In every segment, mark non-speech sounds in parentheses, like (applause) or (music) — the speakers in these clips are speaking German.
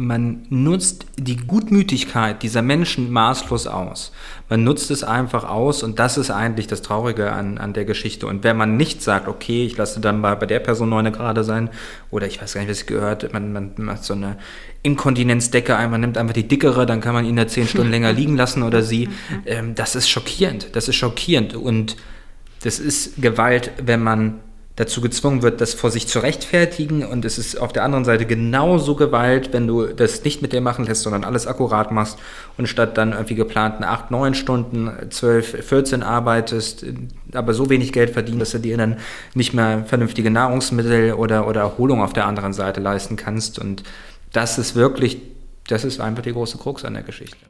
man nutzt die Gutmütigkeit dieser Menschen maßlos aus. Man nutzt es einfach aus und das ist eigentlich das Traurige an, an der Geschichte. Und wenn man nicht sagt, okay, ich lasse dann mal bei der Person neune gerade sein oder ich weiß gar nicht, was ich gehört, man, man macht so eine Inkontinenzdecke ein, man nimmt einfach die dickere, dann kann man ihn da zehn Stunden (laughs) länger liegen lassen oder sie. (laughs) Ähm, das ist schockierend. Das ist schockierend und das ist Gewalt, wenn man dazu gezwungen wird, das vor sich zu rechtfertigen. Und es ist auf der anderen Seite genauso Gewalt, wenn du das nicht mit dir machen lässt, sondern alles akkurat machst und statt dann irgendwie geplanten 8, 9 Stunden, 12, 14 arbeitest, aber so wenig Geld verdienst, dass du dir dann nicht mehr vernünftige Nahrungsmittel oder, oder Erholung auf der anderen Seite leisten kannst. Und das ist wirklich, das ist einfach die große Krux an der Geschichte.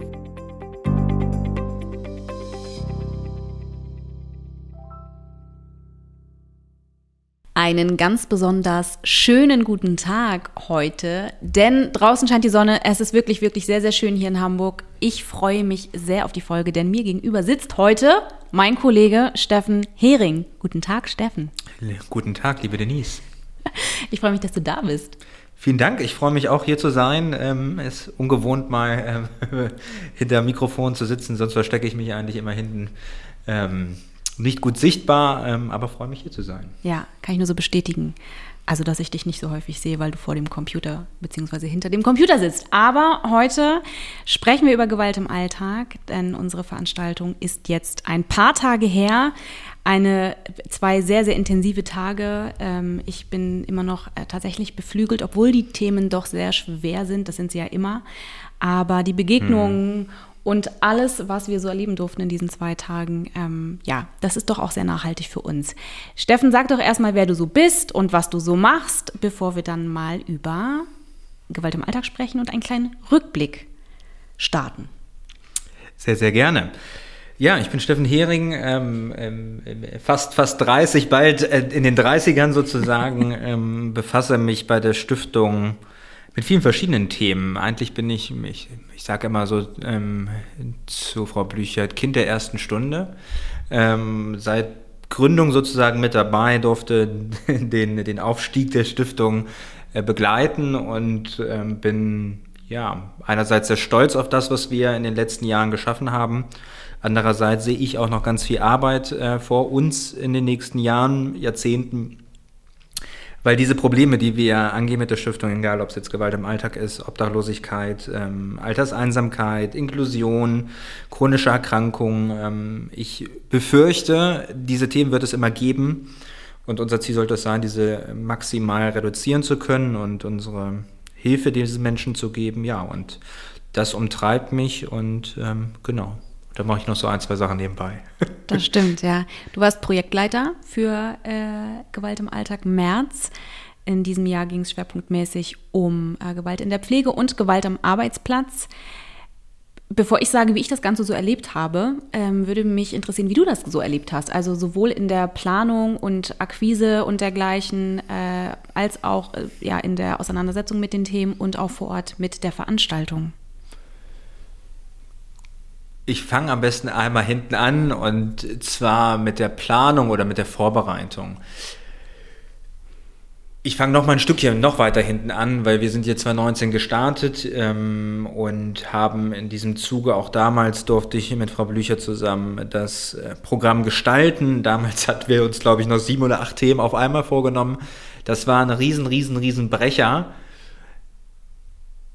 Einen ganz besonders schönen guten Tag heute, denn draußen scheint die Sonne. Es ist wirklich, wirklich sehr, sehr schön hier in Hamburg. Ich freue mich sehr auf die Folge, denn mir gegenüber sitzt heute mein Kollege Steffen Hering. Guten Tag, Steffen. Guten Tag, liebe Denise. Ich freue mich, dass du da bist. Vielen Dank. Ich freue mich auch hier zu sein. Ähm, ist ungewohnt mal ähm, (laughs) hinter dem Mikrofon zu sitzen, sonst verstecke ich mich eigentlich immer hinten. Ähm, nicht gut sichtbar, ähm, aber freue mich hier zu sein. Ja, kann ich nur so bestätigen. Also, dass ich dich nicht so häufig sehe, weil du vor dem Computer bzw. hinter dem Computer sitzt. Aber heute sprechen wir über Gewalt im Alltag, denn unsere Veranstaltung ist jetzt ein paar Tage her. Eine, zwei sehr, sehr intensive Tage. Ähm, ich bin immer noch äh, tatsächlich beflügelt, obwohl die Themen doch sehr schwer sind. Das sind sie ja immer. Aber die Begegnungen hm und alles, was wir so erleben durften in diesen zwei Tagen, ähm, ja, das ist doch auch sehr nachhaltig für uns. Steffen, sag doch erstmal, wer du so bist und was du so machst, bevor wir dann mal über Gewalt im Alltag sprechen und einen kleinen Rückblick starten. Sehr, sehr gerne. Ja, ich bin Steffen Hering, ähm, ähm, fast, fast 30, bald äh, in den 30ern sozusagen, (laughs) ähm, befasse mich bei der Stiftung mit vielen verschiedenen Themen. Eigentlich bin ich, ich, ich sage immer so ähm, zu Frau Blüchert, Kind der ersten Stunde. Ähm, seit Gründung sozusagen mit dabei, durfte (laughs) den, den Aufstieg der Stiftung äh, begleiten und ähm, bin ja einerseits sehr stolz auf das, was wir in den letzten Jahren geschaffen haben. Andererseits sehe ich auch noch ganz viel Arbeit äh, vor uns in den nächsten Jahren, Jahrzehnten, weil diese Probleme, die wir angehen mit der Stiftung, egal ob es jetzt Gewalt im Alltag ist, Obdachlosigkeit, ähm, Alterseinsamkeit, Inklusion, chronische Erkrankungen, ähm, ich befürchte, diese Themen wird es immer geben. Und unser Ziel sollte es sein, diese maximal reduzieren zu können und unsere Hilfe diesen Menschen zu geben. Ja, und das umtreibt mich und ähm, genau. Da mache ich noch so ein, zwei Sachen nebenbei. Das stimmt, ja. Du warst Projektleiter für äh, Gewalt im Alltag März. In diesem Jahr ging es schwerpunktmäßig um äh, Gewalt in der Pflege und Gewalt am Arbeitsplatz. Bevor ich sage, wie ich das Ganze so erlebt habe, ähm, würde mich interessieren, wie du das so erlebt hast. Also sowohl in der Planung und Akquise und dergleichen, äh, als auch äh, ja, in der Auseinandersetzung mit den Themen und auch vor Ort mit der Veranstaltung. Ich fange am besten einmal hinten an und zwar mit der Planung oder mit der Vorbereitung. Ich fange noch mal ein Stückchen noch weiter hinten an, weil wir sind jetzt 2019 gestartet ähm, und haben in diesem Zuge auch damals durfte ich mit Frau Blücher zusammen das äh, Programm gestalten. Damals (laughs) hatten wir uns, glaube ich, noch sieben oder acht Themen auf einmal vorgenommen. Das war ein riesen, riesen, riesen Brecher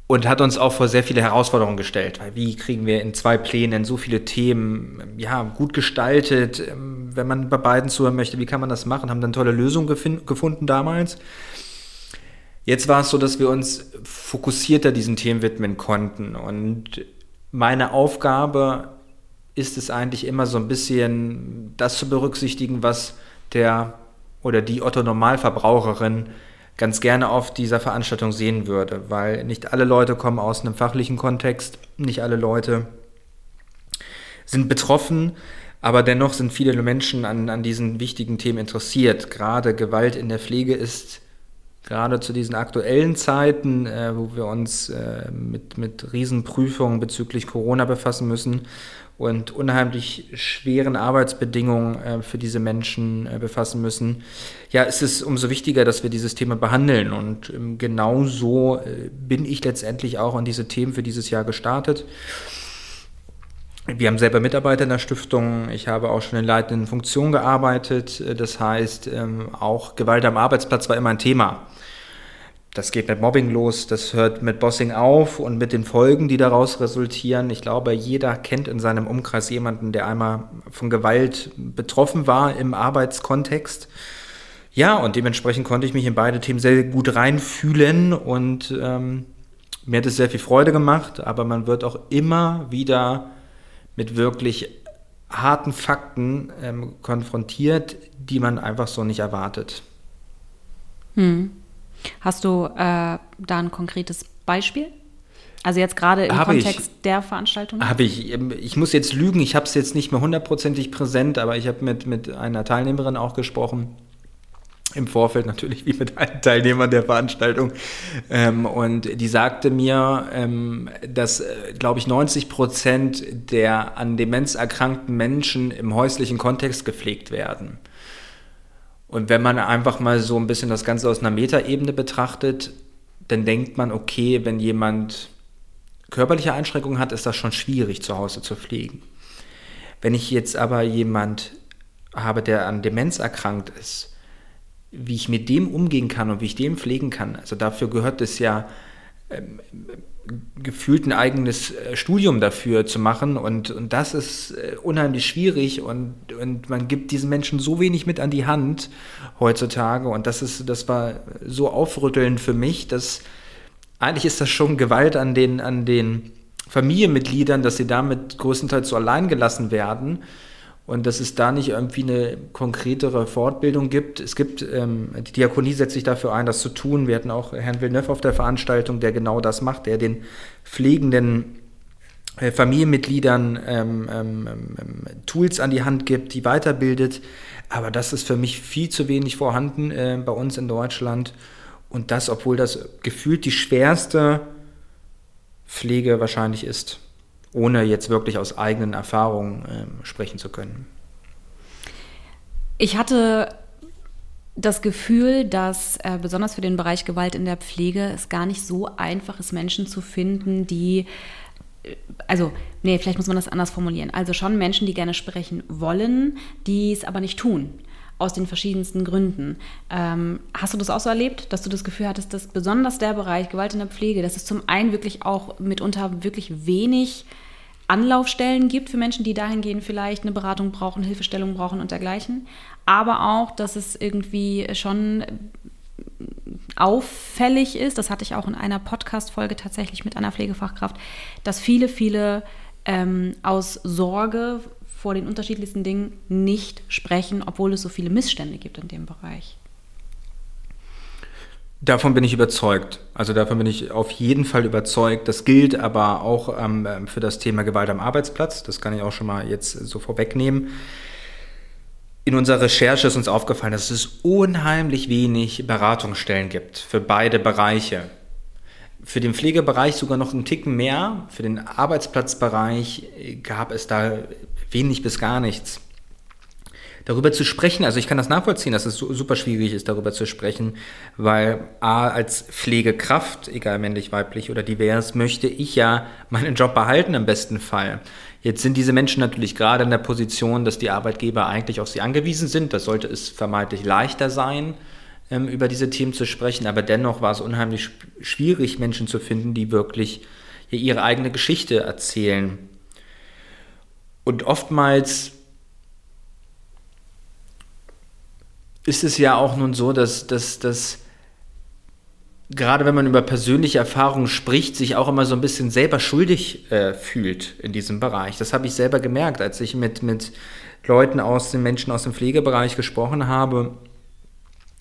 und hat uns auch vor sehr viele Herausforderungen gestellt. Wie kriegen wir in zwei Plänen so viele Themen ja, gut gestaltet? Ähm, wenn man bei beiden zuhören möchte, wie kann man das machen? Haben dann tolle Lösungen gefunden damals. Jetzt war es so, dass wir uns fokussierter diesen Themen widmen konnten. Und meine Aufgabe ist es eigentlich immer so ein bisschen das zu berücksichtigen, was der oder die Otto Normalverbraucherin ganz gerne auf dieser Veranstaltung sehen würde, weil nicht alle Leute kommen aus einem fachlichen Kontext, nicht alle Leute sind betroffen, aber dennoch sind viele Menschen an, an diesen wichtigen Themen interessiert. Gerade Gewalt in der Pflege ist gerade zu diesen aktuellen Zeiten, äh, wo wir uns äh, mit, mit Riesenprüfungen bezüglich Corona befassen müssen und unheimlich schweren Arbeitsbedingungen äh, für diese Menschen äh, befassen müssen, ja, ist es umso wichtiger, dass wir dieses Thema behandeln. Und ähm, genau so äh, bin ich letztendlich auch an diese Themen für dieses Jahr gestartet. Wir haben selber Mitarbeiter in der Stiftung. Ich habe auch schon in leitenden Funktionen gearbeitet. Das heißt, ähm, auch Gewalt am Arbeitsplatz war immer ein Thema. Das geht mit Mobbing los, das hört mit Bossing auf und mit den Folgen, die daraus resultieren. Ich glaube, jeder kennt in seinem Umkreis jemanden, der einmal von Gewalt betroffen war im Arbeitskontext. Ja, und dementsprechend konnte ich mich in beide Themen sehr gut reinfühlen und ähm, mir hat es sehr viel Freude gemacht, aber man wird auch immer wieder mit wirklich harten Fakten ähm, konfrontiert, die man einfach so nicht erwartet. Hm. Hast du äh, da ein konkretes Beispiel? Also jetzt gerade im hab Kontext ich, der Veranstaltung? Habe ich. Ähm, ich muss jetzt lügen, ich habe es jetzt nicht mehr hundertprozentig präsent, aber ich habe mit, mit einer Teilnehmerin auch gesprochen. Im Vorfeld natürlich wie mit allen Teilnehmern der Veranstaltung. Ähm, und die sagte mir, ähm, dass, äh, glaube ich, 90 Prozent der an Demenz erkrankten Menschen im häuslichen Kontext gepflegt werden. Und wenn man einfach mal so ein bisschen das Ganze aus einer Metaebene betrachtet, dann denkt man, okay, wenn jemand körperliche Einschränkungen hat, ist das schon schwierig zu Hause zu pflegen. Wenn ich jetzt aber jemand habe, der an Demenz erkrankt ist, wie ich mit dem umgehen kann und wie ich den pflegen kann, also dafür gehört es ja ähm, gefühlt ein eigenes äh, Studium dafür zu machen und, und das ist äh, unheimlich schwierig und, und man gibt diesen Menschen so wenig mit an die Hand heutzutage und das ist, das war so aufrüttelnd für mich, dass eigentlich ist das schon Gewalt an den, an den Familienmitgliedern, dass sie damit größtenteils so allein gelassen werden und dass es da nicht irgendwie eine konkretere Fortbildung gibt. Es gibt, ähm, die Diakonie setzt sich dafür ein, das zu tun. Wir hatten auch Herrn Villeneuve auf der Veranstaltung, der genau das macht, der den pflegenden äh, Familienmitgliedern ähm, ähm, ähm Tools an die Hand gibt, die weiterbildet. Aber das ist für mich viel zu wenig vorhanden äh, bei uns in Deutschland. Und das, obwohl das gefühlt die schwerste Pflege wahrscheinlich ist ohne jetzt wirklich aus eigenen Erfahrungen äh, sprechen zu können. Ich hatte das Gefühl, dass äh, besonders für den Bereich Gewalt in der Pflege es gar nicht so einfach ist, Menschen zu finden, die äh, also, nee, vielleicht muss man das anders formulieren. Also schon Menschen, die gerne sprechen wollen, die es aber nicht tun aus den verschiedensten Gründen. Ähm, hast du das auch so erlebt, dass du das Gefühl hattest, dass besonders der Bereich Gewalt in der Pflege, dass es zum einen wirklich auch mitunter wirklich wenig Anlaufstellen gibt für Menschen, die dahingehend vielleicht eine Beratung brauchen, Hilfestellung brauchen und dergleichen, aber auch, dass es irgendwie schon auffällig ist, das hatte ich auch in einer Podcast-Folge tatsächlich mit einer Pflegefachkraft, dass viele, viele ähm, aus Sorge vor den unterschiedlichsten Dingen nicht sprechen, obwohl es so viele Missstände gibt in dem Bereich. Davon bin ich überzeugt. Also davon bin ich auf jeden Fall überzeugt. Das gilt aber auch ähm, für das Thema Gewalt am Arbeitsplatz. Das kann ich auch schon mal jetzt so vorwegnehmen. In unserer Recherche ist uns aufgefallen, dass es unheimlich wenig Beratungsstellen gibt für beide Bereiche. Für den Pflegebereich sogar noch einen Ticken mehr. Für den Arbeitsplatzbereich gab es da wenig bis gar nichts. Darüber zu sprechen, also ich kann das nachvollziehen, dass es super schwierig ist, darüber zu sprechen, weil A, als Pflegekraft, egal männlich, weiblich oder divers, möchte ich ja meinen Job behalten im besten Fall. Jetzt sind diese Menschen natürlich gerade in der Position, dass die Arbeitgeber eigentlich auf sie angewiesen sind. Da sollte es vermeintlich leichter sein, ähm, über diese Themen zu sprechen. Aber dennoch war es unheimlich schwierig, Menschen zu finden, die wirklich ihre eigene Geschichte erzählen. Und oftmals ist es ja auch nun so, dass, dass, dass gerade wenn man über persönliche Erfahrungen spricht, sich auch immer so ein bisschen selber schuldig äh, fühlt in diesem Bereich. Das habe ich selber gemerkt, als ich mit, mit Leuten aus den Menschen aus dem Pflegebereich gesprochen habe,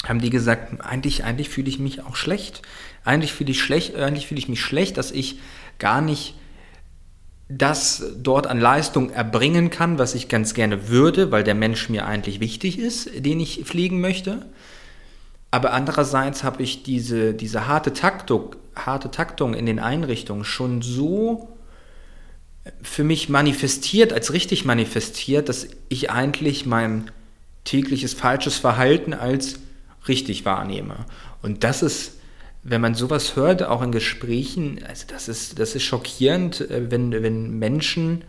haben die gesagt, eigentlich, eigentlich fühle ich mich auch schlecht. Eigentlich fühle ich schlecht, eigentlich fühle ich mich schlecht, dass ich gar nicht das dort an Leistung erbringen kann, was ich ganz gerne würde, weil der Mensch mir eigentlich wichtig ist, den ich fliegen möchte. Aber andererseits habe ich diese, diese harte, Taktung, harte Taktung in den Einrichtungen schon so für mich manifestiert, als richtig manifestiert, dass ich eigentlich mein tägliches falsches Verhalten als richtig wahrnehme. Und das ist wenn man sowas hört, auch in Gesprächen, also das ist, das ist schockierend, äh, wenn, wenn Menschen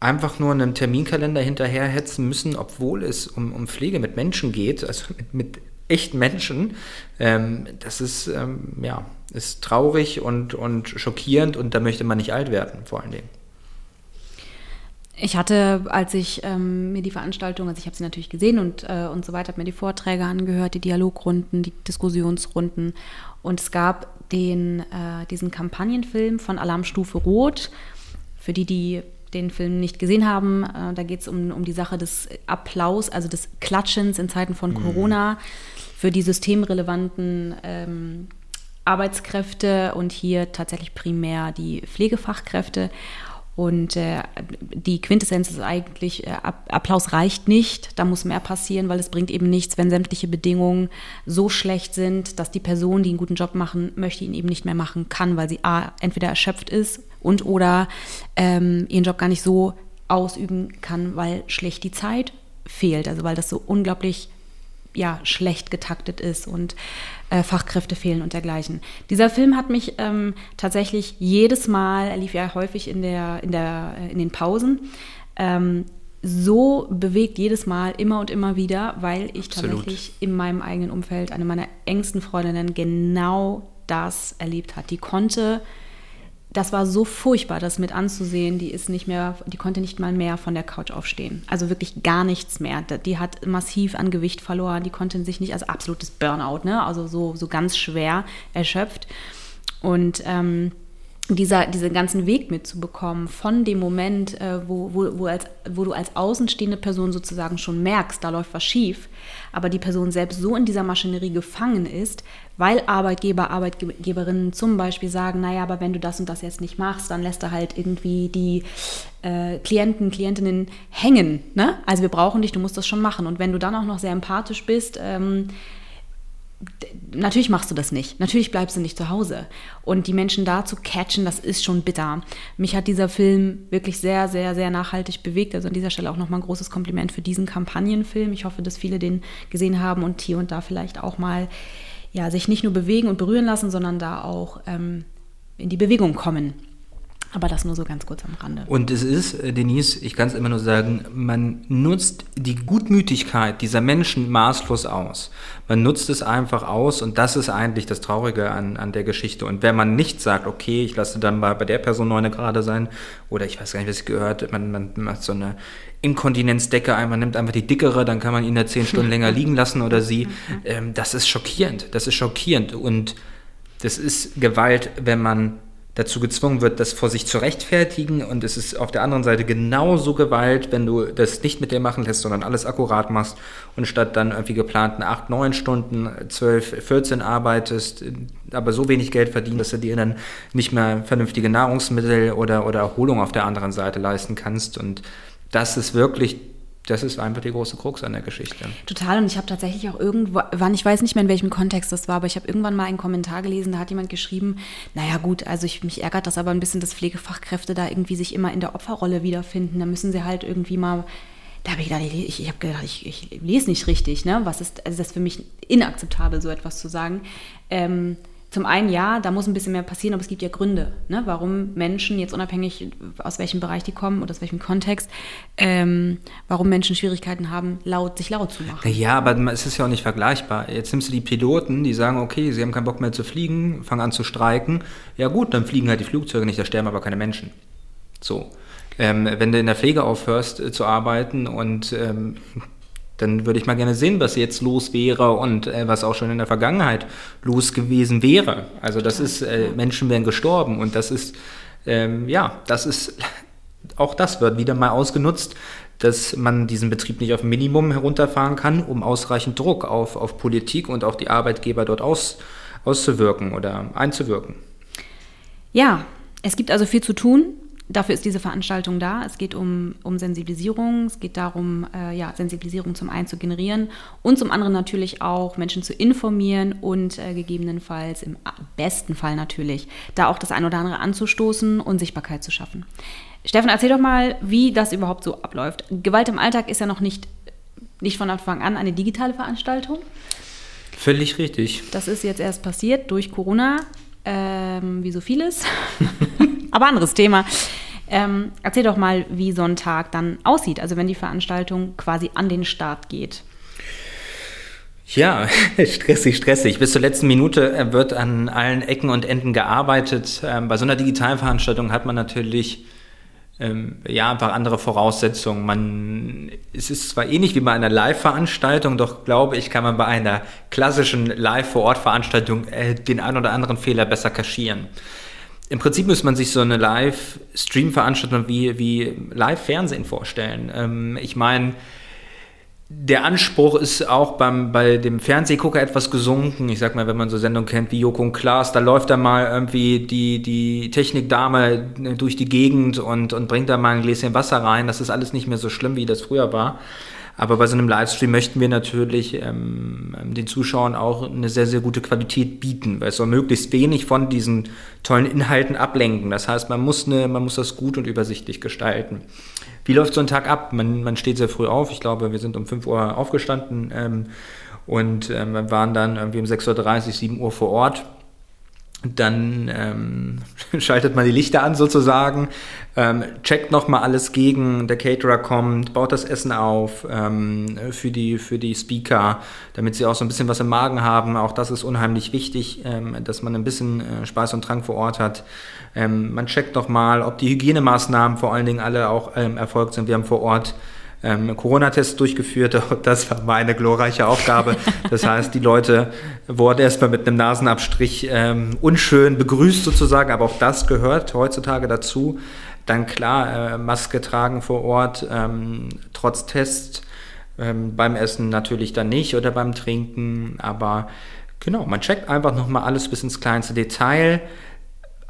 einfach nur einen Terminkalender hinterherhetzen müssen, obwohl es um, um Pflege mit Menschen geht, also mit, mit echten Menschen. Ähm, das ist, ähm, ja, ist traurig und, und schockierend und da möchte man nicht alt werden, vor allen Dingen. Ich hatte, als ich ähm, mir die Veranstaltung, also ich habe sie natürlich gesehen und, äh, und so weiter, habe mir die Vorträge angehört, die Dialogrunden, die Diskussionsrunden und es gab den, äh, diesen Kampagnenfilm von Alarmstufe Rot. Für die, die den Film nicht gesehen haben, äh, da geht es um, um die Sache des Applaus, also des Klatschens in Zeiten von mhm. Corona für die systemrelevanten ähm, Arbeitskräfte und hier tatsächlich primär die Pflegefachkräfte. Und äh, die Quintessenz ist eigentlich, äh, Applaus reicht nicht, da muss mehr passieren, weil es bringt eben nichts, wenn sämtliche Bedingungen so schlecht sind, dass die Person, die einen guten Job machen möchte, ihn eben nicht mehr machen kann, weil sie A, entweder erschöpft ist und oder ähm, ihren Job gar nicht so ausüben kann, weil schlecht die Zeit fehlt, also weil das so unglaublich ja, schlecht getaktet ist und äh, Fachkräfte fehlen und dergleichen. Dieser Film hat mich ähm, tatsächlich jedes Mal, er lief ja häufig in, der, in, der, äh, in den Pausen, ähm, so bewegt jedes Mal immer und immer wieder, weil ich Absolut. tatsächlich in meinem eigenen Umfeld eine meiner engsten Freundinnen genau das erlebt hat. Die konnte das war so furchtbar, das mit anzusehen. Die ist nicht mehr, die konnte nicht mal mehr von der Couch aufstehen. Also wirklich gar nichts mehr. Die hat massiv an Gewicht verloren. Die konnte sich nicht, also absolutes Burnout, ne? Also so, so ganz schwer erschöpft. Und ähm, dieser, diesen ganzen Weg mitzubekommen von dem Moment, äh, wo, wo, wo, als, wo du als außenstehende Person sozusagen schon merkst, da läuft was schief, aber die Person selbst so in dieser Maschinerie gefangen ist, weil Arbeitgeber, Arbeitgeberinnen zum Beispiel sagen, naja, aber wenn du das und das jetzt nicht machst, dann lässt er halt irgendwie die äh, Klienten, Klientinnen hängen. Ne? Also wir brauchen dich, du musst das schon machen. Und wenn du dann auch noch sehr empathisch bist, ähm, natürlich machst du das nicht. Natürlich bleibst du nicht zu Hause. Und die Menschen da zu catchen, das ist schon bitter. Mich hat dieser Film wirklich sehr, sehr, sehr nachhaltig bewegt. Also an dieser Stelle auch nochmal ein großes Kompliment für diesen Kampagnenfilm. Ich hoffe, dass viele den gesehen haben und hier und da vielleicht auch mal ja, sich nicht nur bewegen und berühren lassen, sondern da auch ähm, in die Bewegung kommen. Aber das nur so ganz kurz am Rande. Und es ist, äh, Denise, ich kann es immer nur sagen, man nutzt die Gutmütigkeit dieser Menschen maßlos aus. Man nutzt es einfach aus und das ist eigentlich das Traurige an, an der Geschichte. Und wenn man nicht sagt, okay, ich lasse dann mal bei der Person neun gerade sein, oder ich weiß gar nicht, was ich gehört, man, man macht so eine Inkontinenzdecke ein, man nimmt einfach die dickere, dann kann man ihn da zehn Stunden (laughs) länger liegen lassen oder sie. Ähm, das ist schockierend. Das ist schockierend. Und das ist Gewalt, wenn man dazu gezwungen wird, das vor sich zu rechtfertigen. Und es ist auf der anderen Seite genauso Gewalt, wenn du das nicht mit dir machen lässt, sondern alles akkurat machst und statt dann irgendwie geplanten 8, 9 Stunden, 12, 14 arbeitest, aber so wenig Geld verdienst, dass du dir dann nicht mehr vernünftige Nahrungsmittel oder, oder Erholung auf der anderen Seite leisten kannst. Und das ist wirklich das ist einfach die große Krux an der Geschichte. Total. Und ich habe tatsächlich auch irgendwann, ich weiß nicht mehr, in welchem Kontext das war, aber ich habe irgendwann mal einen Kommentar gelesen, da hat jemand geschrieben, naja gut, also ich, mich ärgert das aber ein bisschen, dass Pflegefachkräfte da irgendwie sich immer in der Opferrolle wiederfinden. Da müssen sie halt irgendwie mal da habe ich gedacht, ich, ich gedacht, ich, ich, lese nicht richtig, ne? Was ist, also das ist für mich inakzeptabel, so etwas zu sagen. Ähm, zum einen ja, da muss ein bisschen mehr passieren, aber es gibt ja Gründe, ne, warum Menschen, jetzt unabhängig aus welchem Bereich die kommen oder aus welchem Kontext, ähm, warum Menschen Schwierigkeiten haben, laut, sich laut zu machen. Ja, aber es ist ja auch nicht vergleichbar. Jetzt nimmst du die Piloten, die sagen, okay, sie haben keinen Bock mehr zu fliegen, fangen an zu streiken. Ja gut, dann fliegen halt die Flugzeuge nicht, da sterben aber keine Menschen. So. Ähm, wenn du in der Pflege aufhörst äh, zu arbeiten und ähm, dann würde ich mal gerne sehen, was jetzt los wäre und äh, was auch schon in der Vergangenheit los gewesen wäre. Also das ist, äh, Menschen wären gestorben und das ist, ähm, ja, das ist, (laughs) auch das wird wieder mal ausgenutzt, dass man diesen Betrieb nicht auf Minimum herunterfahren kann, um ausreichend Druck auf, auf Politik und auch die Arbeitgeber dort aus, auszuwirken oder einzuwirken. Ja, es gibt also viel zu tun. Dafür ist diese Veranstaltung da. Es geht um, um Sensibilisierung, es geht darum, äh, ja, Sensibilisierung zum einen zu generieren und zum anderen natürlich auch Menschen zu informieren und äh, gegebenenfalls im besten Fall natürlich da auch das ein oder andere anzustoßen und Sichtbarkeit zu schaffen. Stefan, erzähl doch mal, wie das überhaupt so abläuft. Gewalt im Alltag ist ja noch nicht, nicht von Anfang an eine digitale Veranstaltung. Völlig richtig. Das ist jetzt erst passiert durch Corona, ähm, wie so vieles. (laughs) Aber anderes Thema. Ähm, erzähl doch mal, wie so ein Tag dann aussieht, also wenn die Veranstaltung quasi an den Start geht. Ja, (laughs) stressig, stressig. Bis zur letzten Minute äh, wird an allen Ecken und Enden gearbeitet. Ähm, bei so einer digitalen Veranstaltung hat man natürlich ähm, ja einfach andere Voraussetzungen. Man, es ist zwar ähnlich wie bei einer Live-Veranstaltung, doch glaube ich, kann man bei einer klassischen Live-vor-Ort-Veranstaltung äh, den einen oder anderen Fehler besser kaschieren. Im Prinzip muss man sich so eine Live-Stream-Veranstaltung wie, wie Live-Fernsehen vorstellen. Ähm, ich meine, der Anspruch ist auch beim, bei dem Fernsehgucker etwas gesunken. Ich sag mal, wenn man so Sendungen kennt wie Joko und Klaas, da läuft dann mal irgendwie die, die Technikdame durch die Gegend und, und bringt da mal ein Gläschen Wasser rein. Das ist alles nicht mehr so schlimm, wie das früher war. Aber bei so einem Livestream möchten wir natürlich ähm, den Zuschauern auch eine sehr, sehr gute Qualität bieten, weil es soll möglichst wenig von diesen tollen Inhalten ablenken. Das heißt, man muss, eine, man muss das gut und übersichtlich gestalten. Wie läuft so ein Tag ab? Man, man steht sehr früh auf. Ich glaube, wir sind um 5 Uhr aufgestanden ähm, und ähm, waren dann irgendwie um 6.30 Uhr, 7 Uhr vor Ort dann ähm, (laughs) schaltet man die Lichter an sozusagen, ähm, checkt nochmal alles gegen, der Caterer kommt, baut das Essen auf ähm, für, die, für die Speaker, damit sie auch so ein bisschen was im Magen haben. Auch das ist unheimlich wichtig, ähm, dass man ein bisschen äh, Speis und Trank vor Ort hat. Ähm, man checkt nochmal, ob die Hygienemaßnahmen vor allen Dingen alle auch ähm, erfolgt sind. Wir haben vor Ort ähm, Corona-Tests durchgeführt. (laughs) Das war meine glorreiche Aufgabe. Das heißt, die Leute wurden erstmal mit einem Nasenabstrich ähm, unschön begrüßt sozusagen, aber auch das gehört heutzutage dazu. Dann klar, äh, Maske tragen vor Ort, ähm, trotz Test. Ähm, beim Essen natürlich dann nicht oder beim Trinken, aber genau, man checkt einfach nochmal alles bis ins kleinste Detail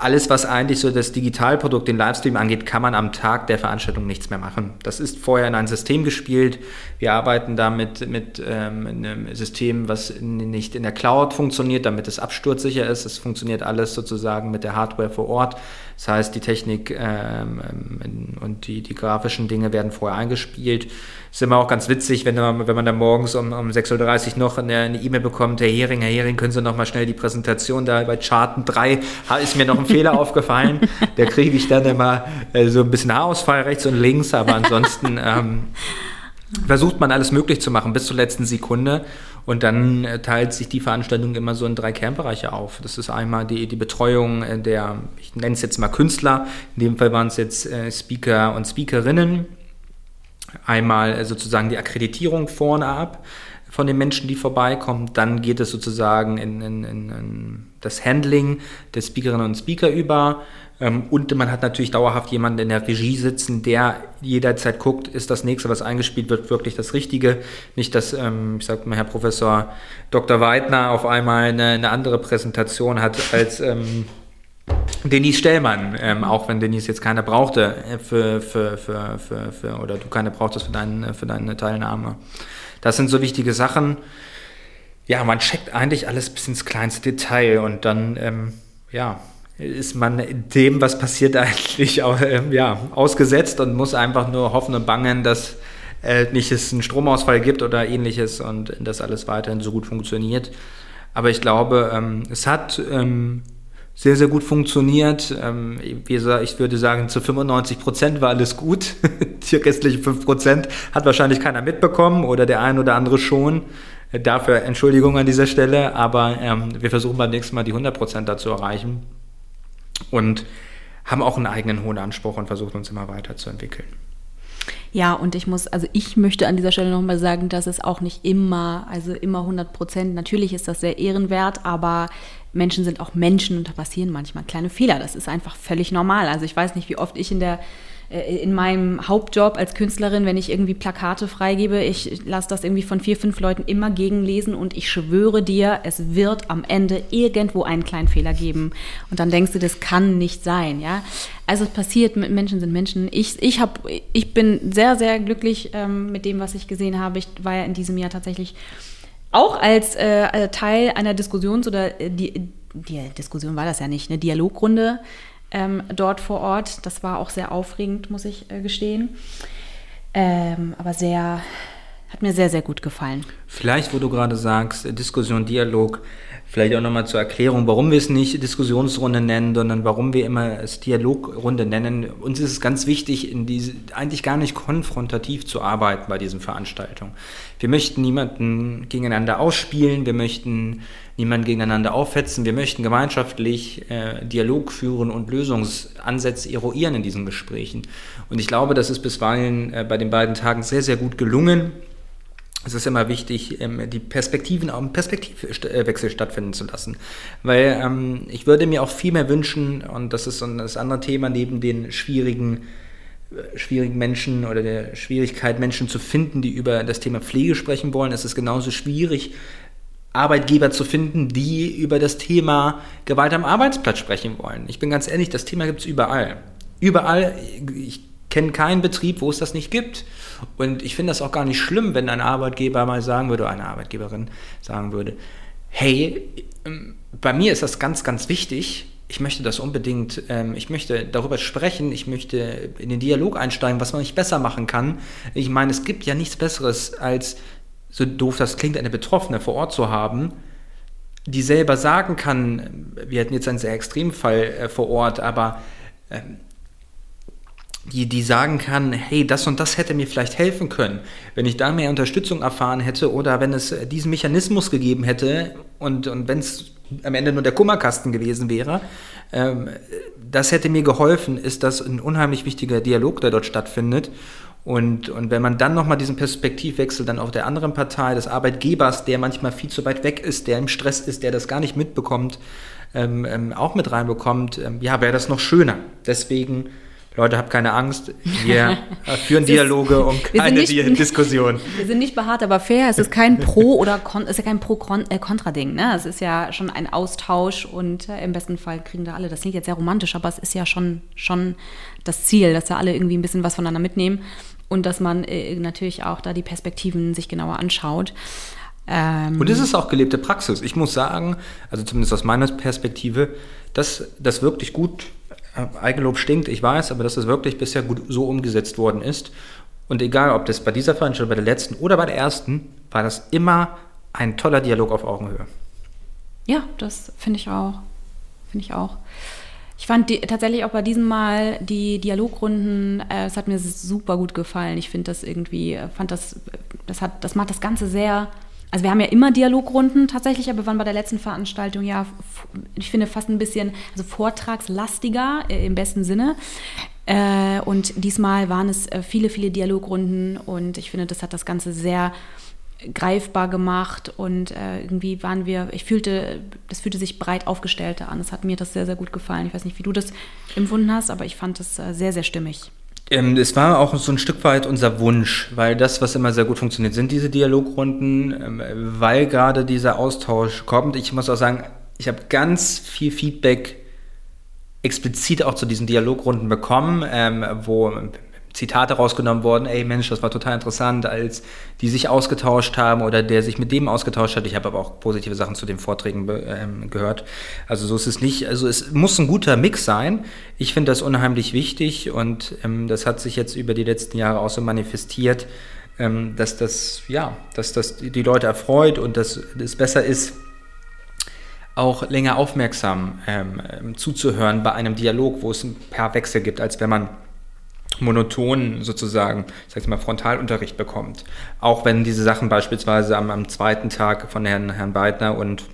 alles, was eigentlich so das Digitalprodukt, den Livestream angeht, kann man am Tag der Veranstaltung nichts mehr machen. Das ist vorher in ein System gespielt. Wir arbeiten damit mit ähm, einem System, was nicht in der Cloud funktioniert, damit es absturzsicher ist. Es funktioniert alles sozusagen mit der Hardware vor Ort. Das heißt, die Technik ähm, ähm, und die, die grafischen Dinge werden vorher eingespielt. Ist immer auch ganz witzig, wenn man, wenn man dann morgens um, um 6.30 Uhr noch eine E-Mail bekommt, Herr Hering, Herr Hering, können Sie noch mal schnell die Präsentation da bei Charten 3, ist mir noch ein Fehler (laughs) aufgefallen. Da kriege ich dann immer äh, so ein bisschen Haarausfall rechts und links, aber ansonsten (laughs) ähm, versucht man alles möglich zu machen bis zur letzten Sekunde. Und dann äh, teilt sich die Veranstaltung immer so in drei Kernbereiche auf. Das ist einmal die, die Betreuung äh, der, ich nenne es jetzt mal Künstler, in dem Fall waren es jetzt äh, Speaker und Speakerinnen. Einmal äh, sozusagen die Akkreditierung vorne ab von den Menschen, die vorbeikommen. Dann geht es sozusagen in, in, in das Handling der Speakerinnen und Speaker über. Ähm, und man hat natürlich dauerhaft jemanden in der Regie sitzen, der jederzeit guckt, ist das nächste, was eingespielt wird, wirklich das Richtige. Nicht, dass, ähm, ich sag mal, Herr Professor Dr. Weidner auf einmal eine, eine andere Präsentation hat als ähm, Denise Stellmann, ähm, auch wenn Denise jetzt keine brauchte äh, für, für, für, für, für, oder du keine brauchtest für, dein, für deine Teilnahme. Das sind so wichtige Sachen. Ja, man checkt eigentlich alles bis ins kleinste Detail und dann, ähm, ja, ist man dem, was passiert, (laughs) eigentlich auch, äh, ja, ausgesetzt und muss einfach nur hoffen und bangen, dass äh, nicht es einen Stromausfall gibt oder ähnliches und das alles weiterhin so gut funktioniert. Aber ich glaube, ähm, es hat ähm, sehr, sehr gut funktioniert. Ähm, wie gesagt, ich würde sagen, zu 95 Prozent war alles gut. (laughs) Die restlichen 5 Prozent hat wahrscheinlich keiner mitbekommen oder der ein oder andere schon. Dafür Entschuldigung an dieser Stelle, aber ähm, wir versuchen beim nächsten Mal die 100 Prozent dazu erreichen und haben auch einen eigenen hohen Anspruch und versuchen uns immer weiterzuentwickeln. Ja, und ich muss, also ich möchte an dieser Stelle nochmal sagen, dass es auch nicht immer, also immer 100 Prozent, natürlich ist das sehr ehrenwert, aber Menschen sind auch Menschen und da passieren manchmal kleine Fehler. Das ist einfach völlig normal. Also ich weiß nicht, wie oft ich in der in meinem Hauptjob als Künstlerin, wenn ich irgendwie Plakate freigebe, ich lasse das irgendwie von vier, fünf Leuten immer gegenlesen und ich schwöre dir, es wird am Ende irgendwo einen kleinen Fehler geben. Und dann denkst du, das kann nicht sein, ja. Also es passiert, Menschen sind Menschen. Ich, ich, hab, ich bin sehr, sehr glücklich ähm, mit dem, was ich gesehen habe. Ich war ja in diesem Jahr tatsächlich auch als äh, Teil einer Diskussions- oder äh, die, die Diskussion war das ja nicht, eine Dialogrunde ähm, dort vor Ort. Das war auch sehr aufregend, muss ich äh, gestehen. Ähm, aber sehr, hat mir sehr, sehr gut gefallen. Vielleicht, wo du gerade sagst, Diskussion, Dialog, Vielleicht auch nochmal zur Erklärung, warum wir es nicht Diskussionsrunde nennen, sondern warum wir immer es Dialogrunde nennen. Uns ist es ganz wichtig, in diese, eigentlich gar nicht konfrontativ zu arbeiten bei diesen Veranstaltungen. Wir möchten niemanden gegeneinander ausspielen, wir möchten niemanden gegeneinander aufhetzen, wir möchten gemeinschaftlich äh, Dialog führen und Lösungsansätze eruieren in diesen Gesprächen. Und ich glaube, das ist bisweilen äh, bei den beiden Tagen sehr, sehr gut gelungen es ist immer wichtig, ähm, die Perspektiven, auch Perspektivwechsel stattfinden zu lassen. Weil ähm, ich würde mir auch viel mehr wünschen, und das ist so das andere Thema neben den schwierigen, äh, schwierigen Menschen oder der Schwierigkeit, Menschen zu finden, die über das Thema Pflege sprechen wollen, ist es genauso schwierig, Arbeitgeber zu finden, die über das Thema Gewalt am Arbeitsplatz sprechen wollen. Ich bin ganz ehrlich, das Thema gibt es überall. Überall, ich kenne keinen Betrieb, wo es das nicht gibt. Und ich finde das auch gar nicht schlimm, wenn ein Arbeitgeber mal sagen würde, eine Arbeitgeberin sagen würde, hey, ähm, bei mir ist das ganz, ganz wichtig. Ich möchte das unbedingt, ähm, ich möchte darüber sprechen, ich möchte in den Dialog einsteigen, was man nicht besser machen kann. Ich meine, es gibt ja nichts Besseres, als, so doof das klingt, eine Betroffene vor Ort zu haben, die selber sagen kann, wir hatten jetzt einen sehr extremen Fall äh, vor Ort, aber ähm, die, die sagen kann, hey, das und das hätte mir vielleicht helfen können, wenn ich da mehr Unterstützung erfahren hätte oder wenn es diesen Mechanismus gegeben hätte und, und wenn es am Ende nur der Kummerkasten gewesen wäre, ähm, das hätte mir geholfen, ist das ein unheimlich wichtiger Dialog, der dort stattfindet. Und, und wenn man dann nochmal diesen Perspektivwechsel dann auf der anderen Partei, des Arbeitgebers, der manchmal viel zu weit weg ist, der im Stress ist, der das gar nicht mitbekommt, ähm, ähm, auch mit reinbekommt, ähm, ja, wäre das noch schöner. Deswegen Leute, habt keine Angst, wir führen (laughs) Dialoge (laughs) und keine nicht, (laughs) Diskussion. Wir sind nicht beharrt, aber fair. Es ist kein Pro- oder Kon ist ja kein Pro-Kontra-Ding. Äh, ne? Es ist ja schon ein Austausch und äh, im besten Fall kriegen da alle, das klingt jetzt sehr romantisch, aber es ist ja schon, schon das Ziel, dass da alle irgendwie ein bisschen was voneinander mitnehmen und dass man äh, natürlich auch da die Perspektiven sich genauer anschaut. Ähm, und es ist auch gelebte Praxis. Ich muss sagen, also zumindest aus meiner Perspektive, dass das wirklich gut Eigenlob stinkt, ich weiß, aber dass es wirklich bisher gut so umgesetzt worden ist. Und egal, ob das bei dieser Veranstaltung, bei der letzten oder bei der ersten, war das immer ein toller Dialog auf Augenhöhe. Ja, das finde ich auch. Finde ich auch. Ich fand die, tatsächlich auch bei diesem Mal die Dialogrunden, äh, es hat mir super gut gefallen. Ich finde das irgendwie, äh, fand das, das hat, das macht das Ganze sehr also wir haben ja immer Dialogrunden tatsächlich, aber wir waren bei der letzten Veranstaltung ja, ich finde, fast ein bisschen also vortragslastiger äh, im besten Sinne. Äh, und diesmal waren es äh, viele, viele Dialogrunden und ich finde, das hat das Ganze sehr greifbar gemacht und äh, irgendwie waren wir, ich fühlte, das fühlte sich breit aufgestellter an. Es hat mir das sehr, sehr gut gefallen. Ich weiß nicht, wie du das empfunden hast, aber ich fand es äh, sehr, sehr stimmig. Ähm, es war auch so ein Stück weit unser Wunsch, weil das, was immer sehr gut funktioniert, sind diese Dialogrunden, ähm, weil gerade dieser Austausch kommt. Ich muss auch sagen, ich habe ganz viel Feedback explizit auch zu diesen Dialogrunden bekommen, ähm, wo Zitate rausgenommen worden, ey Mensch, das war total interessant, als die sich ausgetauscht haben oder der sich mit dem ausgetauscht hat. Ich habe aber auch positive Sachen zu den Vorträgen ähm, gehört. Also so ist es nicht. Also es muss ein guter Mix sein. Ich finde das unheimlich wichtig und ähm, das hat sich jetzt über die letzten Jahre auch so manifestiert, ähm, dass das, ja, dass das die Leute erfreut und dass es besser ist, auch länger aufmerksam ähm, zuzuhören bei einem Dialog, wo es ein paar Wechsel gibt, als wenn man monoton sozusagen, ich sag's mal, Frontalunterricht bekommt. Auch wenn diese Sachen beispielsweise am, am zweiten Tag von Herrn, Herrn Beidner und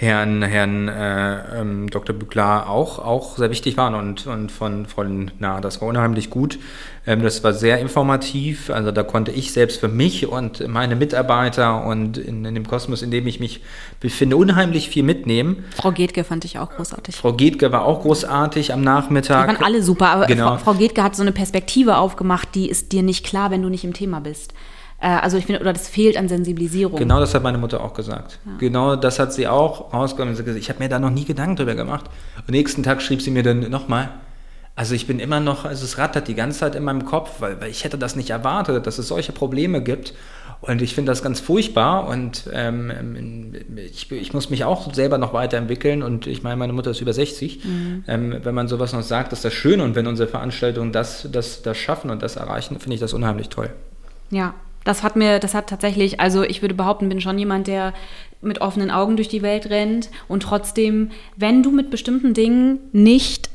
Herrn, Herrn äh, ähm, Dr. Bückler auch, auch sehr wichtig waren und, und von Fräulein Na, das war unheimlich gut. Ähm, das war sehr informativ, also da konnte ich selbst für mich und meine Mitarbeiter und in, in dem Kosmos, in dem ich mich befinde, unheimlich viel mitnehmen. Frau Getke fand ich auch großartig. Frau Getke war auch großartig am Nachmittag. Die waren alle super, aber genau. Frau, Frau Getke hat so eine Perspektive aufgemacht, die ist dir nicht klar, wenn du nicht im Thema bist. Äh, also ich finde, oder das fehlt an Sensibilisierung. Genau das hat meine Mutter auch gesagt. Ja. Genau das hat sie auch rausgekommen. Ich habe mir da noch nie Gedanken drüber gemacht. Am nächsten Tag schrieb sie mir dann nochmal, also ich bin immer noch, also es rattert die ganze Zeit in meinem Kopf, weil, weil ich hätte das nicht erwartet, dass es solche Probleme gibt. Und ich finde das ganz furchtbar und ähm, ich, ich, muss mich auch selber noch weiterentwickeln und ich meine, meine Mutter ist über 60. Mhm. Ähm, wenn man sowas noch sagt, ist das schön und wenn unsere Veranstaltungen das, das, das schaffen und das erreichen, finde ich das unheimlich toll. Ja, das hat mir, das hat tatsächlich, also ich würde behaupten, bin schon jemand, der mit offenen Augen durch die Welt rennt und trotzdem, wenn du mit bestimmten Dingen nicht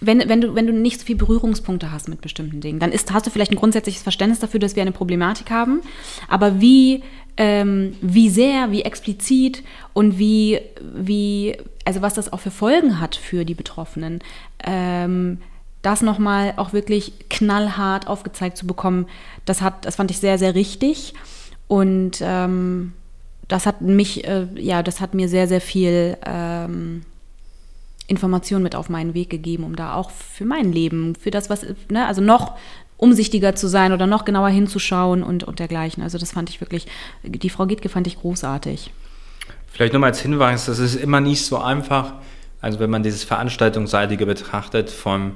wenn, wenn, du, wenn du nicht so viele Berührungspunkte hast mit bestimmten Dingen, dann ist, hast du vielleicht ein grundsätzliches Verständnis dafür, dass wir eine Problematik haben. Aber wie, ähm, wie sehr, wie explizit und wie, wie, also was das auch für Folgen hat für die Betroffenen, ähm, das nochmal auch wirklich knallhart aufgezeigt zu bekommen, das, hat, das fand ich sehr, sehr richtig. Und ähm, das hat mich, äh, ja, das hat mir sehr, sehr viel ähm, Information mit auf meinen Weg gegeben, um da auch für mein Leben, für das, was, ne, also noch umsichtiger zu sein oder noch genauer hinzuschauen und, und dergleichen. Also das fand ich wirklich, die Frau Gittke fand ich großartig. Vielleicht nochmal als Hinweis, das ist immer nicht so einfach, also wenn man dieses Veranstaltungsseitige betrachtet, vom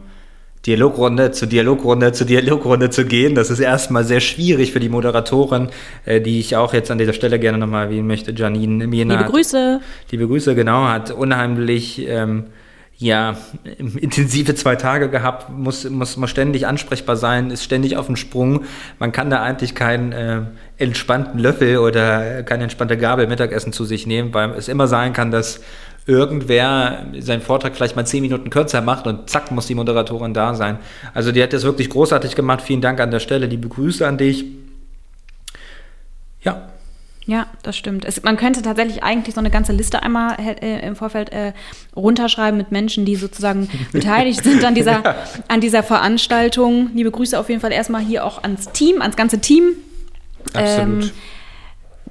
Dialogrunde zu Dialogrunde zu Dialogrunde zu gehen. Das ist erstmal sehr schwierig für die Moderatorin, äh, die ich auch jetzt an dieser Stelle gerne nochmal erwähnen möchte. Janine Miena. Liebe Grüße. Liebe Grüße, genau, hat unheimlich ähm, ja, intensive zwei Tage gehabt, muss, muss, muss ständig ansprechbar sein, ist ständig auf dem Sprung. Man kann da eigentlich keinen äh, entspannten Löffel oder keine entspannte Gabel Mittagessen zu sich nehmen, weil es immer sein kann, dass irgendwer seinen Vortrag vielleicht mal zehn Minuten kürzer macht und zack, muss die Moderatorin da sein. Also die hat das wirklich großartig gemacht. Vielen Dank an der Stelle. Liebe Grüße an dich. Ja. Ja, das stimmt. Es, man könnte tatsächlich eigentlich so eine ganze Liste einmal äh, im Vorfeld äh, runterschreiben mit Menschen, die sozusagen (laughs) beteiligt sind an dieser, ja. an dieser Veranstaltung. Liebe Grüße auf jeden Fall erstmal hier auch ans Team, ans ganze Team. Absolut. Ähm,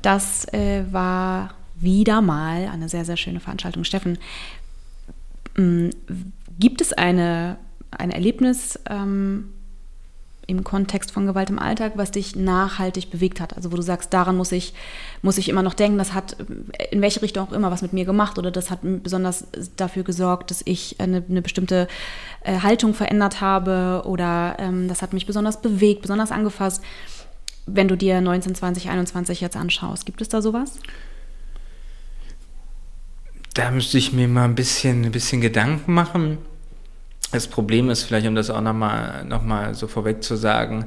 das äh, war wieder mal eine sehr, sehr schöne Veranstaltung. Steffen, mm, gibt es eine, ein Erlebnis ähm, im Kontext von Gewalt im Alltag, was dich nachhaltig bewegt hat? Also wo du sagst, daran muss ich, muss ich immer noch denken, das hat in welche Richtung auch immer was mit mir gemacht oder das hat besonders dafür gesorgt, dass ich eine, eine bestimmte äh, Haltung verändert habe oder ähm, das hat mich besonders bewegt, besonders angefasst. Wenn du dir 19, 20, 21 jetzt anschaust, gibt es da sowas? Da müsste ich mir mal ein bisschen, ein bisschen Gedanken machen. Das Problem ist vielleicht, um das auch nochmal noch mal so vorweg zu sagen,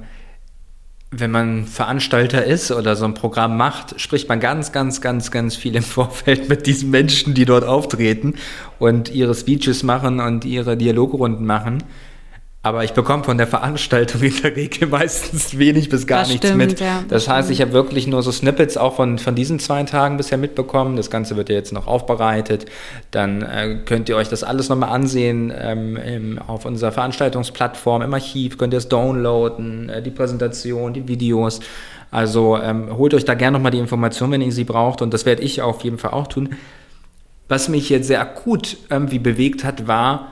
wenn man Veranstalter ist oder so ein Programm macht, spricht man ganz, ganz, ganz, ganz viel im Vorfeld mit diesen Menschen, die dort auftreten und ihre Speeches machen und ihre Dialogrunden machen. Aber ich bekomme von der Veranstaltung in der Regel (laughs) meistens wenig bis gar das nichts stimmt, mit. Ja, das, das heißt, ich habe wirklich nur so Snippets auch von, von diesen zwei Tagen bisher mitbekommen. Das Ganze wird ja jetzt noch aufbereitet. Dann äh, könnt ihr euch das alles nochmal ansehen ähm, im, auf unserer Veranstaltungsplattform im Archiv. Könnt ihr es downloaden, äh, die Präsentation, die Videos. Also ähm, holt euch da gerne nochmal die Information, wenn ihr sie braucht. Und das werde ich auf jeden Fall auch tun. Was mich jetzt sehr akut irgendwie bewegt hat, war,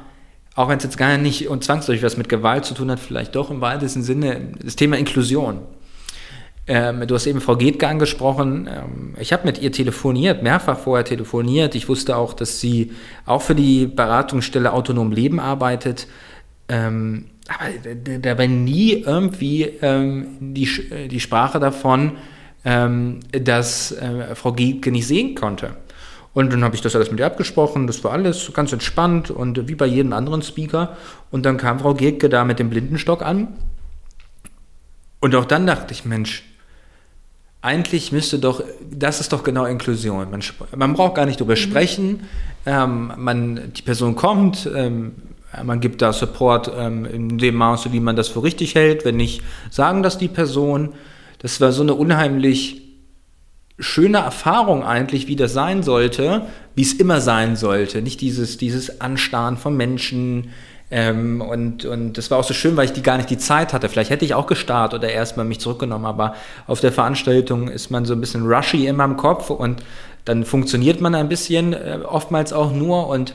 auch wenn es jetzt gar nicht und zwangsläufig was mit Gewalt zu tun hat, vielleicht doch im weitesten Sinne, das Thema Inklusion. Ähm, du hast eben Frau Getke angesprochen. Ähm, ich habe mit ihr telefoniert, mehrfach vorher telefoniert. Ich wusste auch, dass sie auch für die Beratungsstelle Autonom Leben arbeitet. Ähm, aber da war nie irgendwie ähm, die, die Sprache davon, ähm, dass äh, Frau Getke nicht sehen konnte. Und dann habe ich das alles mit ihr abgesprochen, das war alles ganz entspannt und wie bei jedem anderen Speaker. Und dann kam Frau Gerke da mit dem Blindenstock an. Und auch dann dachte ich, Mensch, eigentlich müsste doch, das ist doch genau Inklusion. Man, man braucht gar nicht drüber mhm. sprechen. Ähm, man, die Person kommt, ähm, man gibt da Support ähm, in dem Maße, wie man das für richtig hält. Wenn nicht, sagen das die Person. Das war so eine unheimlich schöne Erfahrung eigentlich, wie das sein sollte, wie es immer sein sollte. Nicht dieses, dieses Anstarren von Menschen. Ähm, und, und das war auch so schön, weil ich die gar nicht die Zeit hatte. Vielleicht hätte ich auch gestarrt oder erstmal mich zurückgenommen, aber auf der Veranstaltung ist man so ein bisschen rushy immer im Kopf und dann funktioniert man ein bisschen, äh, oftmals auch nur und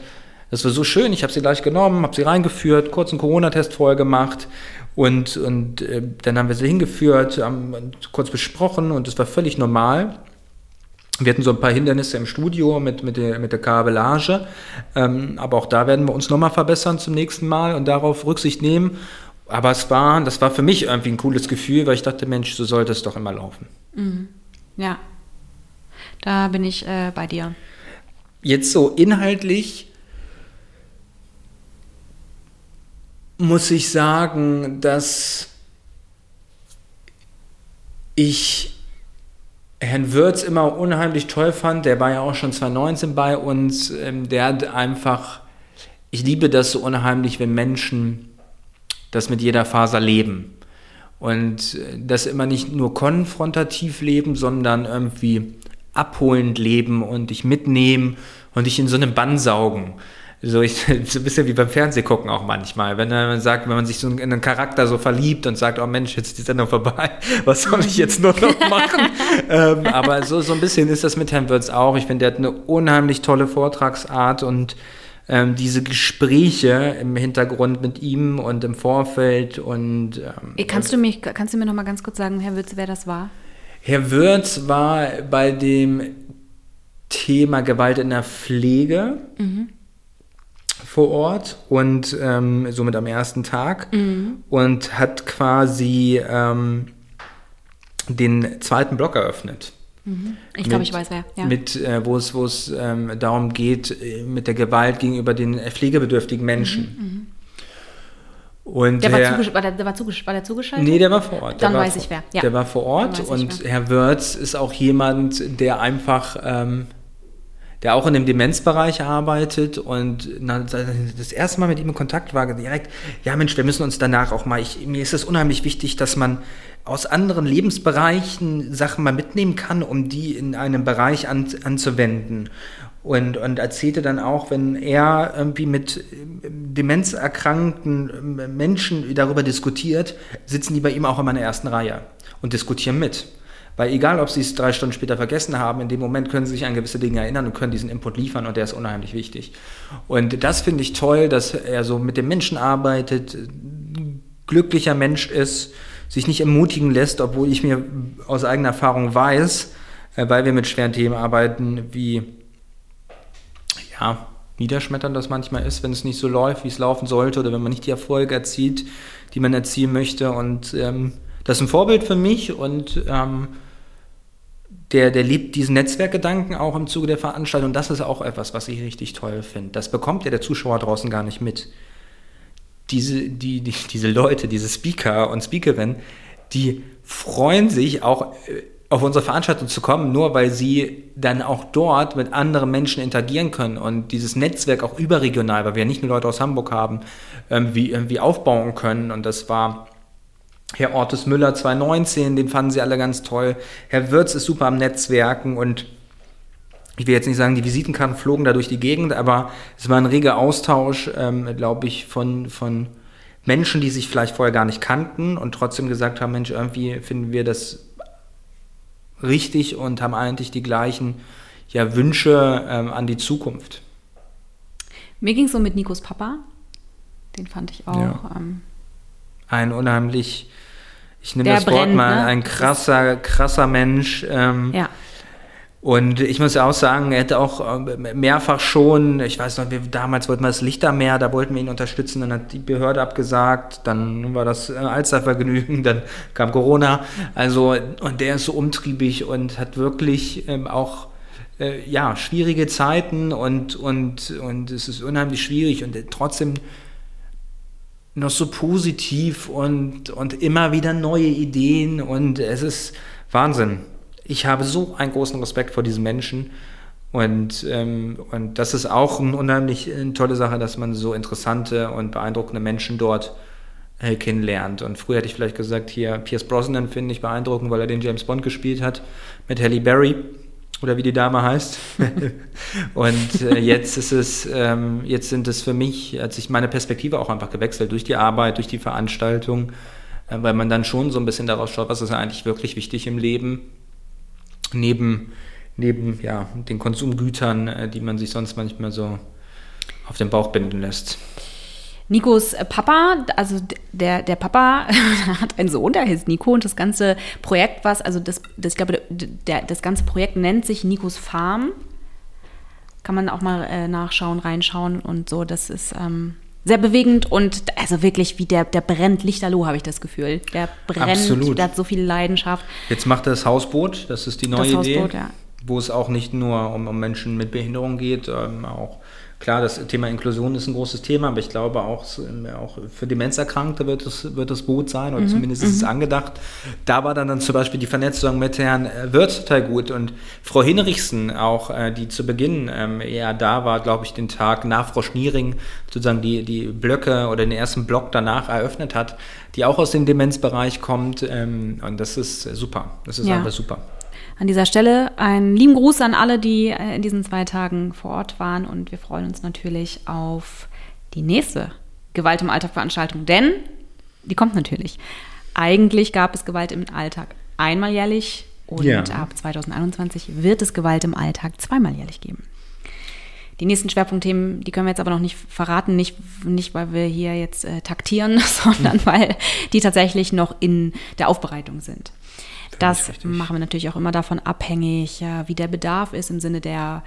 das war so schön. Ich habe sie gleich genommen, habe sie reingeführt, kurz einen Corona-Test vorher gemacht und, und äh, dann haben wir sie hingeführt, haben kurz besprochen und es war völlig normal. Wir hatten so ein paar Hindernisse im Studio mit, mit, der, mit der Kabellage, ähm, aber auch da werden wir uns nochmal verbessern zum nächsten Mal und darauf Rücksicht nehmen. Aber es war, das war für mich irgendwie ein cooles Gefühl, weil ich dachte, Mensch, so sollte es doch immer laufen. Mhm. Ja, da bin ich äh, bei dir. Jetzt so inhaltlich muss ich sagen, dass ich Herrn Würz immer unheimlich toll fand. Der war ja auch schon 2019 bei uns. Ähm, der hat einfach, ich liebe das so unheimlich, wenn Menschen das mit jeder Faser leben. Und äh, das immer nicht nur konfrontativ leben, sondern irgendwie abholend leben und dich mitnehmen und dich in so einen Bann saugen so, ich, (laughs) so ein bisschen wie beim Fernsehgucken auch manchmal. Wenn man sagt, wenn man sich so in einen Charakter so verliebt und sagt, oh Mensch, jetzt ist die Sendung vorbei, (laughs) was soll ich jetzt nur noch machen? (laughs) ähm, aber so, so ein bisschen ist das mit Herrn Würz auch. Ich finde, der hat eine unheimlich tolle Vortragsart und ähm, diese Gespräche im Hintergrund mit ihm und im Vorfeld und ähm, kannst du mich kannst du mir noch mal ganz kurz sagen, Herr Würz, wer das war? Herr Würz war bei dem Thema Gewalt in der Pflege. Mhm vor Ort und ähm, somit am ersten Tag mhm. und hat quasi ähm, den zweiten Block eröffnet. Mhm. Ich glaube, ich weiß wer. Ja. Mit, äh, wo es, wo es ähm, darum geht, äh, mit der Gewalt gegenüber den pflegebedürftigen Menschen. Mhm. mhm. Und der, Herr, war, zugesch war, der, der war, zugesch war der zugeschaltet? Nee, der war vor Ort. Dann weiß vor, ich wer. Ja. Der war vor Ort und Herr Wörz ist auch jemand, der einfach ähm, der auch in dem Demenzbereich arbeitet und das erste Mal mit ihm in Kontakt war direkt, ja Mensch, wir müssen uns danach auch mal, ich, mir ist es unheimlich wichtig, dass man aus anderen Lebensbereichen Sachen mal mitnehmen kann, um die in einem Bereich an, anzuwenden. Und, und erzählte dann auch, wenn er irgendwie mit demenzerkrankten Menschen darüber diskutiert, sitzen die bei ihm auch in der ersten Reihe und diskutieren mit. Weil egal, ob sie es drei Stunden später vergessen haben, in dem Moment können sie sich an gewisse Dinge erinnern und können diesen Input liefern und der ist unheimlich wichtig. Und das finde ich toll, dass er so mit dem Menschen arbeitet, glücklicher Mensch ist, sich nicht ermutigen lässt, obwohl ich mir aus eigener Erfahrung weiß, äh, weil wir mit schweren Themen arbeiten, wie ja, niederschmetternd das manchmal ist, wenn es nicht so läuft, wie es laufen sollte oder wenn man nicht die Erfolge erzielt, die man erzielen möchte. Und ähm, das ist ein Vorbild für mich und ähm, der, der liebt diesen Netzwerkgedanken auch im Zuge der Veranstaltung. Das ist auch etwas, was ich richtig toll finde. Das bekommt ja der Zuschauer draußen gar nicht mit. Diese, die, die, diese Leute, diese Speaker und Speakerinnen, die freuen sich auch äh, auf unsere Veranstaltung zu kommen, nur weil sie dann auch dort mit anderen Menschen interagieren können und dieses Netzwerk auch überregional, weil wir ja nicht nur Leute aus Hamburg haben, irgendwie, irgendwie aufbauen können. Und das war Herr Ortes Müller 2019, den fanden sie alle ganz toll. Herr Würz ist super am Netzwerken und ich will jetzt nicht sagen, die Visitenkarten flogen da durch die Gegend, aber es war ein reger Austausch, ähm, glaube ich, von, von Menschen, die sich vielleicht vorher gar nicht kannten und trotzdem gesagt haben, Mensch, irgendwie finden wir das richtig und haben eigentlich die gleichen ja, Wünsche ähm, an die Zukunft. Mir ging es so mit Nikos Papa. Den fand ich auch. Ja. Ähm ein unheimlich ich nehme das Wort mal, ne? ein krasser, krasser Mensch. Ähm, ja. Und ich muss ja auch sagen, er hätte auch äh, mehrfach schon, ich weiß noch, wir, damals wollten wir das Lichtermeer, da wollten wir ihn unterstützen, dann hat die Behörde abgesagt, dann war das äh, Alstervergnügen, (laughs) dann kam Corona. Also, und der ist so umtriebig und hat wirklich ähm, auch äh, ja, schwierige Zeiten und, und, und es ist unheimlich schwierig und trotzdem noch so positiv und, und immer wieder neue Ideen und es ist Wahnsinn. Ich habe so einen großen Respekt vor diesen Menschen und, ähm, und das ist auch eine unheimlich eine tolle Sache, dass man so interessante und beeindruckende Menschen dort äh, kennenlernt. Und früher hätte ich vielleicht gesagt, hier Pierce Brosnan finde ich beeindruckend, weil er den James Bond gespielt hat mit Halle Berry oder wie die Dame heißt. (laughs) und äh, jetzt ist es, ähm, jetzt sind es für mich, hat sich meine Perspektive auch einfach gewechselt durch die Arbeit, durch die Veranstaltung, äh, weil man dann schon so ein bisschen daraus schaut, was ist eigentlich wirklich wichtig im Leben, neben, neben ja, den Konsumgütern, äh, die man sich sonst manchmal so auf den Bauch binden lässt. Nikos Papa, also der, der Papa (laughs) hat einen Sohn, der heißt Nico und das ganze Projekt, was, also das, das ich glaube, der, das ganze Projekt nennt sich Nikos Farm. Kann man auch mal äh, nachschauen, reinschauen und so. Das ist ähm, sehr bewegend und also wirklich wie der, der brennt Lichterloh, habe ich das Gefühl. Der brennt, Absolut. der hat so viel Leidenschaft. Jetzt macht er das Hausboot, das ist die neue Das Idee, Hausboot, ja. wo es auch nicht nur um, um Menschen mit Behinderung geht, ähm, auch klar, das Thema Inklusion ist ein großes Thema, aber ich glaube auch, auch für Demenzerkrankte wird es, wird es gut sein oder zumindest ist es angedacht. Da war dann, dann zum Beispiel die Vernetzung mit Herrn äh, Wirth total gut und Frau Hinrichsen auch, äh, die zu Beginn ähm, eher da war, glaube ich, den Tag nach Frau Schniering sozusagen die, die Blöcke oder den ersten Block danach eröffnet hat, die auch aus dem Demenzbereich kommt ähm, und das ist super. Das ist Ja. einfach super. An dieser Stelle einen lieben Gruß an alle, die äh, in diesen zwei Tagen vor Ort waren und wir freuen uns natürlich auf die nächste Gewalt im Alltag Veranstaltung, denn die kommt natürlich. Eigentlich gab es Gewalt im Alltag einmal jährlich und Ja. ab 2021 wird es Gewalt im Alltag zweimal jährlich geben. Die nächsten Schwerpunktthemen, die können wir jetzt aber noch nicht verraten, nicht, nicht weil wir hier jetzt äh, taktieren, (laughs) sondern weil die tatsächlich noch in der Aufbereitung sind. Das machen wir natürlich auch immer davon abhängig, wie der Bedarf ist im Sinne der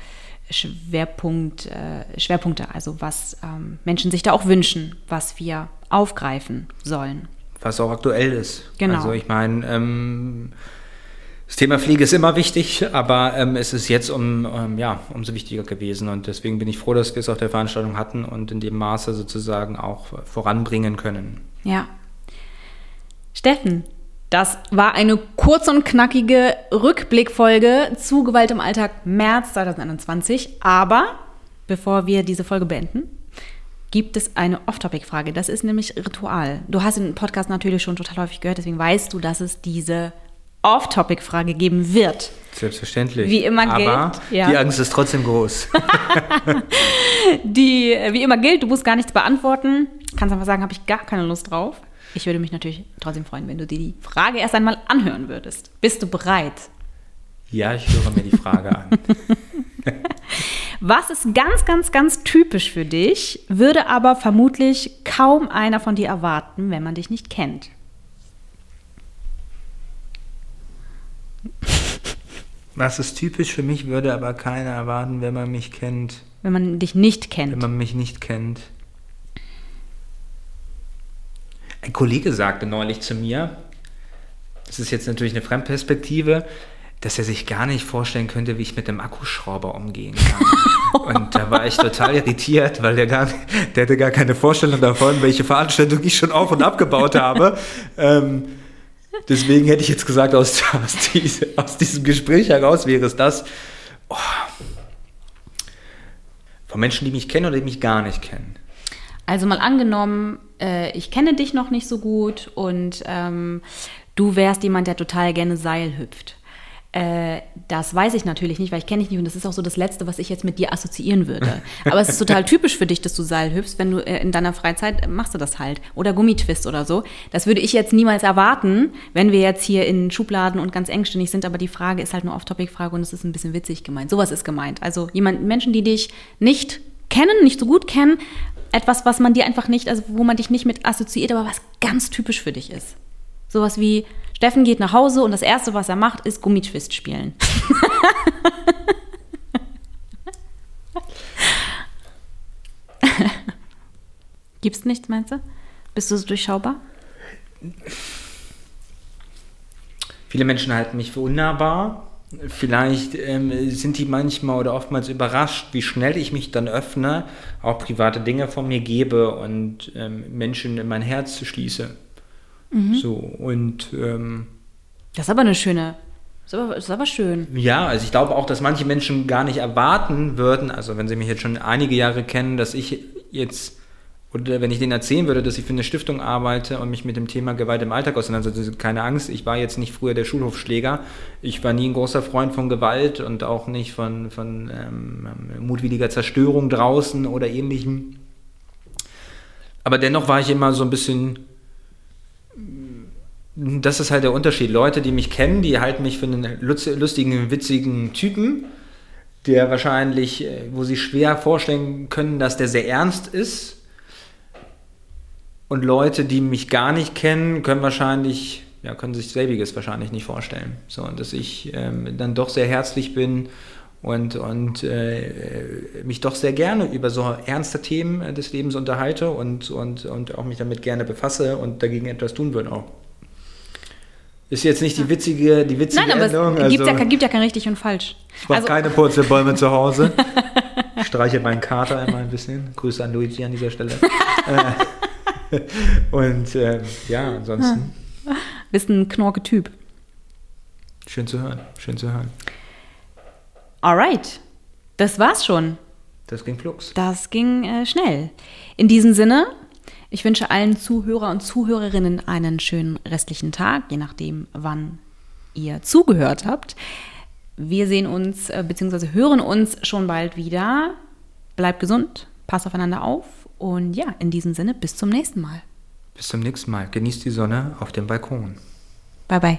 Schwerpunkt, äh, Schwerpunkte, also was ähm, Menschen sich da auch wünschen, was wir aufgreifen sollen. was auch aktuell ist. Genau. Also ich meine, ähm, das Thema Pflege ist immer wichtig, aber ähm, es ist jetzt um, ähm, ja, umso wichtiger gewesen und deswegen bin ich froh, dass wir es auf der Veranstaltung hatten und in dem Maße sozusagen auch voranbringen können. Ja. Steffen, das war eine kurz und knackige Rückblickfolge zu Gewalt im Alltag März 2021. Aber bevor wir diese Folge beenden, gibt es eine Off-Topic-Frage. Das ist nämlich Ritual. Du hast den Podcast natürlich schon total häufig gehört, deswegen weißt du, dass es diese Off-Topic-Frage geben wird. Selbstverständlich. Wie immer aber gilt, ja. die Angst ist trotzdem groß. (laughs) (laughs) Die wie immer gilt, du musst gar nichts beantworten. Kannst einfach sagen, habe ich gar keine Lust drauf. Ich würde mich natürlich trotzdem freuen, wenn du dir die Frage erst einmal anhören würdest. Bist du bereit? ja, ich höre mir die Frage an. (laughs) Was ist ganz, ganz, ganz typisch für dich, würde aber vermutlich kaum einer von dir erwarten, wenn man dich nicht kennt? Was ist typisch für mich, würde aber keiner erwarten, wenn man mich kennt, Wenn man dich nicht wenn kennt. man mich nicht kennt. Ein Kollege sagte neulich zu mir, das ist jetzt natürlich eine Fremdperspektive, dass er sich gar nicht vorstellen könnte, wie ich mit dem Akkuschrauber umgehen kann. (laughs) Und da war ich total irritiert, weil der, gar, der hatte gar keine Vorstellung davon, welche Veranstaltung ich schon auf und abgebaut habe. Ähm, deswegen hätte ich jetzt gesagt, aus, aus, diese, aus diesem Gespräch heraus wäre es das. Oh, von Menschen, die mich kennen oder die mich gar nicht kennen. Also mal angenommen, äh, ich kenne dich noch nicht so gut und ähm, du wärst jemand, der total gerne Seil hüpft. Äh, das weiß ich natürlich nicht, weil ich kenne dich nicht und das ist auch so das Letzte, was ich jetzt mit dir assoziieren würde. (laughs) Aber es ist total typisch für dich, dass du Seil hüpfst, wenn du äh, in deiner Freizeit äh, machst du das halt. Oder Gummitwist oder so. Das würde ich jetzt niemals erwarten, wenn wir jetzt hier in Schubladen und ganz engständig sind, aber die Frage ist halt nur Off-Topic-Frage und es ist ein bisschen witzig gemeint. Sowas ist gemeint. Also jemand, Menschen, die dich nicht kennen, nicht so gut kennen, etwas, was man dir einfach nicht, also wo man dich nicht mit assoziiert, aber was ganz typisch für dich ist. Sowas wie, Steffen geht nach Hause und das Erste, was er macht, ist Gummitwist spielen. (laughs) Gibt's nichts, meinst du? Bist du so durchschaubar? Viele Menschen halten mich für unnahbar. Vielleicht ähm, sind die manchmal oder oftmals überrascht, wie schnell ich mich dann öffne, auch private Dinge von mir gebe und ähm, Menschen in mein Herz schließe. So, und ähm, Das ist aber eine schöne, das ist aber, das ist aber schön. ja, also ich glaube auch, dass manche Menschen gar nicht erwarten würden, also wenn sie mich jetzt schon einige Jahre kennen, dass ich jetzt Äh, wenn ich denen erzählen würde, dass ich für eine Stiftung arbeite und mich mit dem Thema Gewalt im Alltag auseinandersetze, keine Angst, ich war jetzt nicht früher der Schulhofschläger. Ich war nie ein großer Freund von Gewalt und auch nicht von, von ähm, mutwilliger Zerstörung draußen oder ähnlichem. Aber dennoch war ich immer so ein bisschen. Das ist halt der Unterschied. Leute, die mich kennen, die halten mich für einen lustigen, witzigen Typen, der wahrscheinlich, äh, wo sie schwer vorstellen können, dass der sehr ernst ist und Leute, die mich gar nicht kennen, können wahrscheinlich, ja, können sich selbiges wahrscheinlich nicht vorstellen. So, dass ich ähm, dann doch sehr herzlich bin und, und äh, mich doch sehr gerne über so ernste Themen des Lebens unterhalte und, und, und auch mich damit gerne befasse und dagegen etwas tun würde auch. Ist jetzt nicht die witzige, die witzige Nein, aber Endung, es gibt, also, ja, gibt ja kein richtig und falsch. Ich also, keine Purzelbäume zu Hause. (laughs) Streiche meinen Kater einmal ein bisschen. Grüße an Luigi an dieser Stelle. Äh, (laughs) (laughs) Und äh, ja, ansonsten. Ja. Bist ein knorke Typ. Schön zu hören, schön zu hören. Alright, das war's schon. Das ging flugs. Das ging äh, schnell. In diesem Sinne, ich wünsche allen Zuhörer und Zuhörerinnen einen schönen restlichen Tag, je nachdem, wann ihr zugehört habt. Wir sehen uns äh, bzw. hören uns schon bald wieder. Bleibt gesund, passt aufeinander auf und ja, in diesem Sinne, bis zum nächsten Mal. Bis zum nächsten Mal. Genießt die Sonne auf dem Balkon. Bye bye.